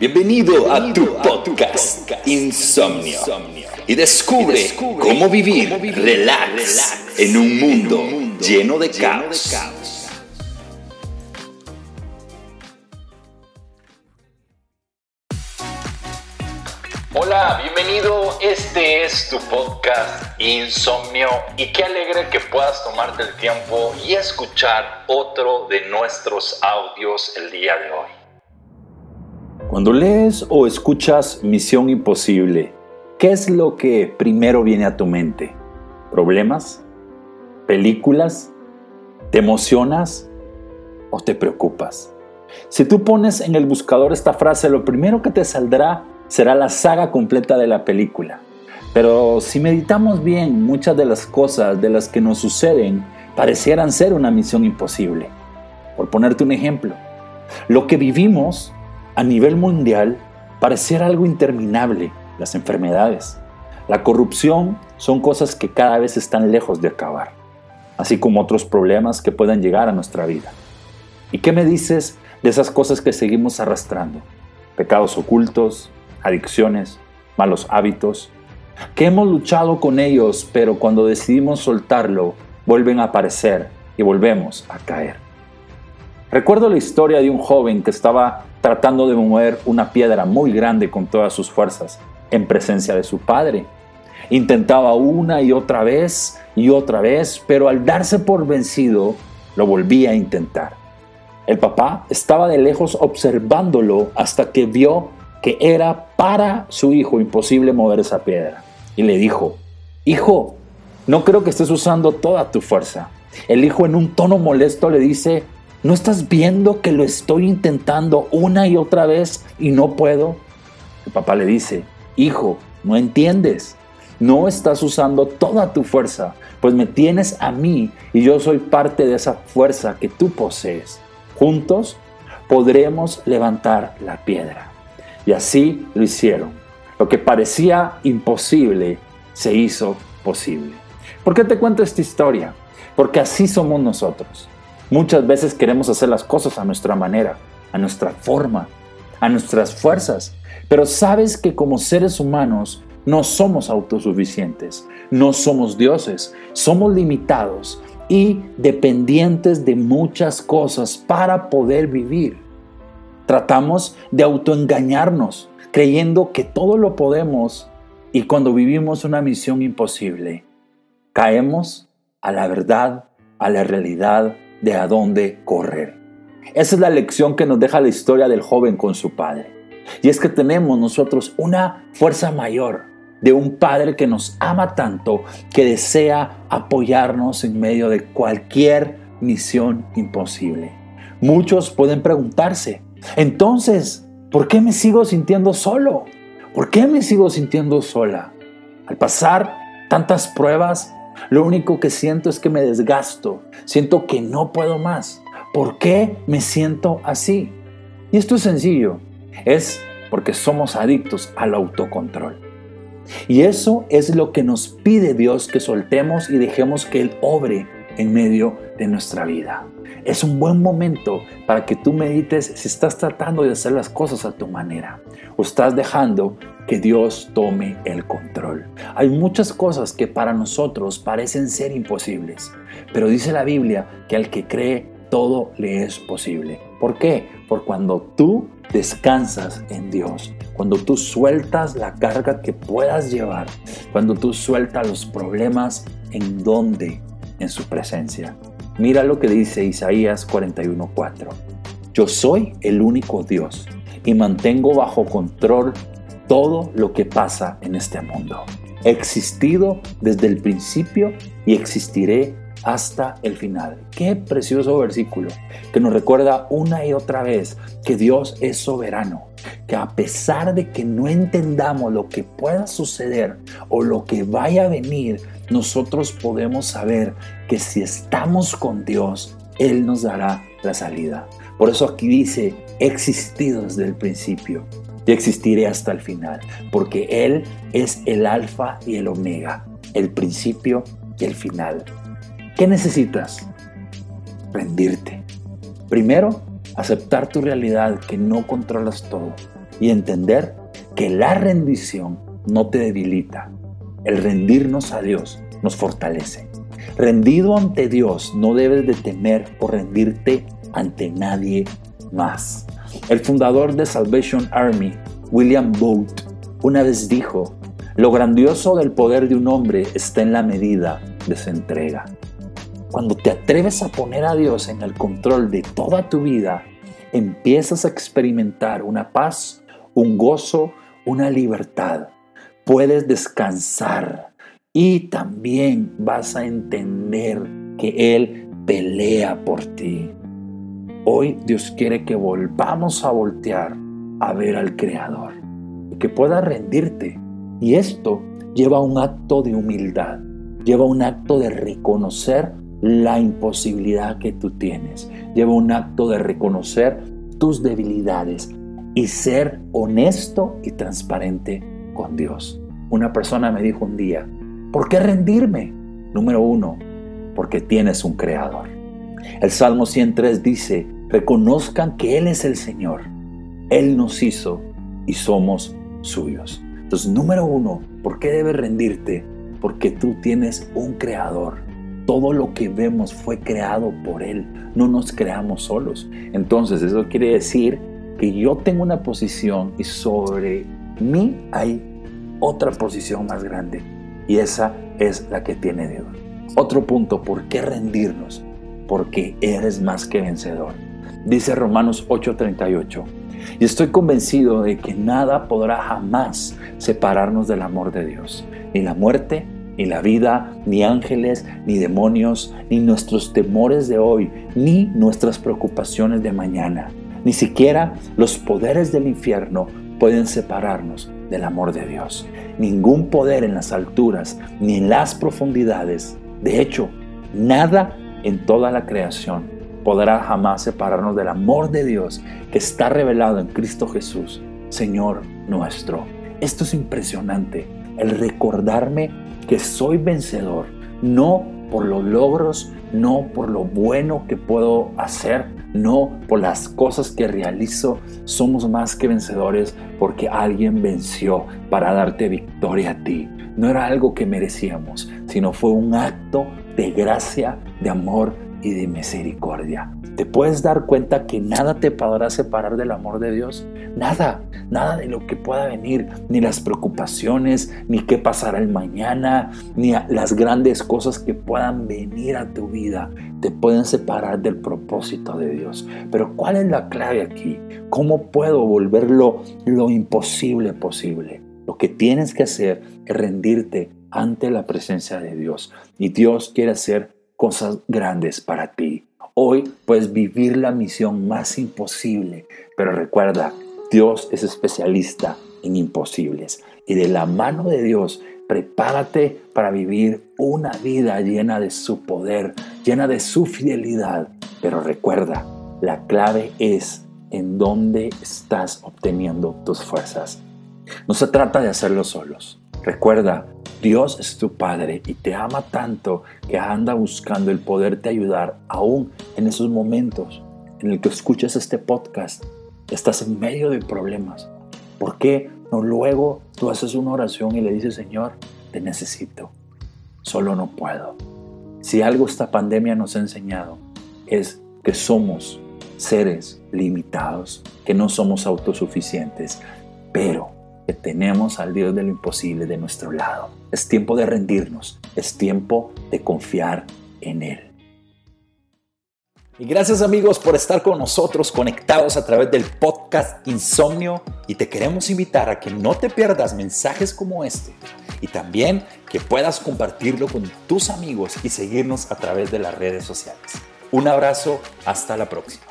Bienvenido a tu podcast Insomnio y descubre cómo vivir relax en un mundo lleno de caos. Hola, bienvenido. Este es tu podcast Insomnio y qué alegre que puedas tomarte el tiempo y escuchar otro de nuestros audios el día de hoy. Cuando lees o escuchas Misión Imposible, ¿qué es lo que primero viene a tu mente? ¿Problemas? ¿Películas? ¿Te emocionas o te preocupas? Si tú pones en el buscador esta frase, lo primero que te saldrá será la saga completa de la película. Pero si meditamos bien, muchas de las cosas de las que nos suceden parecieran ser una misión imposible. Por ponerte un ejemplo, lo que vivimos a nivel mundial pareciera algo interminable, las enfermedades. La corrupción son cosas que cada vez están lejos de acabar, así como otros problemas que puedan llegar a nuestra vida. ¿Y qué me dices de esas cosas que seguimos arrastrando? Pecados ocultos, adicciones, malos hábitos, que hemos luchado con ellos, pero cuando decidimos soltarlo, vuelven a aparecer y volvemos a caer. Recuerdo la historia de un joven que estaba tratando de mover una piedra muy grande con todas sus fuerzas en presencia de su padre. Intentaba una y otra vez y otra vez, pero al darse por vencido, lo volvía a intentar. El papá estaba de lejos observándolo hasta que vio que era para su hijo imposible mover esa piedra. Y le dijo, hijo, no creo que estés usando toda tu fuerza. El hijo en un tono molesto le dice, ¿No estás viendo que lo estoy intentando una y otra vez y no puedo? El papá le dice, hijo, no entiendes. No estás usando toda tu fuerza, pues me tienes a mí y yo soy parte de esa fuerza que tú posees. Juntos podremos levantar la piedra. Y así lo hicieron. Lo que parecía imposible se hizo posible. ¿Por qué te cuento esta historia? Porque así somos nosotros. Muchas veces queremos hacer las cosas a nuestra manera, a nuestra forma, a nuestras fuerzas. Pero sabes que como seres humanos no somos autosuficientes, no somos dioses, somos limitados y dependientes de muchas cosas para poder vivir. Tratamos de autoengañarnos, creyendo que todo lo podemos y cuando vivimos una misión imposible, caemos a la verdad, a la realidad de a dónde correr. Esa es la lección que nos deja la historia del joven con su padre. Y es que tenemos nosotros una fuerza mayor de un padre que nos ama tanto, que desea apoyarnos en medio de cualquier misión imposible. Muchos pueden preguntarse, entonces, ¿por qué me sigo sintiendo solo? ¿Por qué me sigo sintiendo sola? Al pasar tantas pruebas, lo único que siento es que me desgasto, siento que no puedo más. ¿Por qué me siento así? Y esto es sencillo, es porque somos adictos al autocontrol. Y eso es lo que nos pide Dios que soltemos y dejemos que Él obre en medio de nuestra vida. Es un buen momento para que tú medites si estás tratando de hacer las cosas a tu manera o estás dejando que Dios tome el control. Hay muchas cosas que para nosotros parecen ser imposibles, pero dice la Biblia que al que cree todo le es posible. ¿Por qué? Por cuando tú descansas en Dios, cuando tú sueltas la carga que puedas llevar, cuando tú sueltas los problemas en donde, en su presencia. Mira lo que dice Isaías 41:4. Yo soy el único Dios y mantengo bajo control todo lo que pasa en este mundo. He existido desde el principio y existiré hasta el final. Qué precioso versículo que nos recuerda una y otra vez que Dios es soberano, que a pesar de que no entendamos lo que pueda suceder o lo que vaya a venir, nosotros podemos saber que si estamos con Dios, Él nos dará la salida. Por eso aquí dice, he existido desde el principio y existiré hasta el final, porque Él es el alfa y el omega, el principio y el final. ¿Qué necesitas? Rendirte. Primero, aceptar tu realidad que no controlas todo y entender que la rendición no te debilita. El rendirnos a Dios nos fortalece. Rendido ante Dios no debes de temer o rendirte ante nadie más. El fundador de Salvation Army, William Booth, una vez dijo, lo grandioso del poder de un hombre está en la medida de su entrega. Cuando te atreves a poner a Dios en el control de toda tu vida, empiezas a experimentar una paz, un gozo, una libertad. Puedes descansar y también vas a entender que Él pelea por ti. Hoy Dios quiere que volvamos a voltear a ver al Creador y que puedas rendirte. Y esto lleva un acto de humildad, lleva un acto de reconocer la imposibilidad que tú tienes, lleva un acto de reconocer tus debilidades y ser honesto y transparente con Dios. Una persona me dijo un día, ¿por qué rendirme? Número uno, porque tienes un creador. El Salmo 103 dice, reconozcan que Él es el Señor. Él nos hizo y somos suyos. Entonces, número uno, ¿por qué debes rendirte? Porque tú tienes un creador. Todo lo que vemos fue creado por Él. No nos creamos solos. Entonces, eso quiere decir que yo tengo una posición y sobre mí hay otra posición más grande. Y esa es la que tiene Dios. Otro punto, ¿por qué rendirnos? porque eres más que vencedor. Dice Romanos 8:38, y estoy convencido de que nada podrá jamás separarnos del amor de Dios, ni la muerte, ni la vida, ni ángeles, ni demonios, ni nuestros temores de hoy, ni nuestras preocupaciones de mañana. Ni siquiera los poderes del infierno pueden separarnos del amor de Dios. Ningún poder en las alturas ni en las profundidades. De hecho, nada en toda la creación podrá jamás separarnos del amor de Dios que está revelado en Cristo Jesús, Señor nuestro. Esto es impresionante, el recordarme que soy vencedor, no por los logros, no por lo bueno que puedo hacer, no por las cosas que realizo. Somos más que vencedores porque alguien venció para darte victoria a ti. No era algo que merecíamos, sino fue un acto de gracia, de amor y de misericordia. ¿Te puedes dar cuenta que nada te podrá separar del amor de Dios? Nada, nada de lo que pueda venir, ni las preocupaciones, ni qué pasará el mañana, ni las grandes cosas que puedan venir a tu vida, te pueden separar del propósito de Dios. Pero ¿cuál es la clave aquí? ¿Cómo puedo volverlo lo imposible posible? Lo que tienes que hacer es rendirte ante la presencia de Dios. Y Dios quiere hacer cosas grandes para ti. Hoy puedes vivir la misión más imposible, pero recuerda, Dios es especialista en imposibles. Y de la mano de Dios, prepárate para vivir una vida llena de su poder, llena de su fidelidad. Pero recuerda, la clave es en dónde estás obteniendo tus fuerzas. No se trata de hacerlo solos. Recuerda, Dios es tu Padre y te ama tanto que anda buscando el poderte ayudar aún en esos momentos en el que escuchas este podcast. Estás en medio de problemas. ¿Por qué no luego tú haces una oración y le dices, Señor, te necesito. Solo no puedo. Si algo esta pandemia nos ha enseñado es que somos seres limitados, que no somos autosuficientes, pero tenemos al Dios de lo imposible de nuestro lado. Es tiempo de rendirnos, es tiempo de confiar en Él. Y gracias amigos por estar con nosotros conectados a través del podcast Insomnio y te queremos invitar a que no te pierdas mensajes como este y también que puedas compartirlo con tus amigos y seguirnos a través de las redes sociales. Un abrazo, hasta la próxima.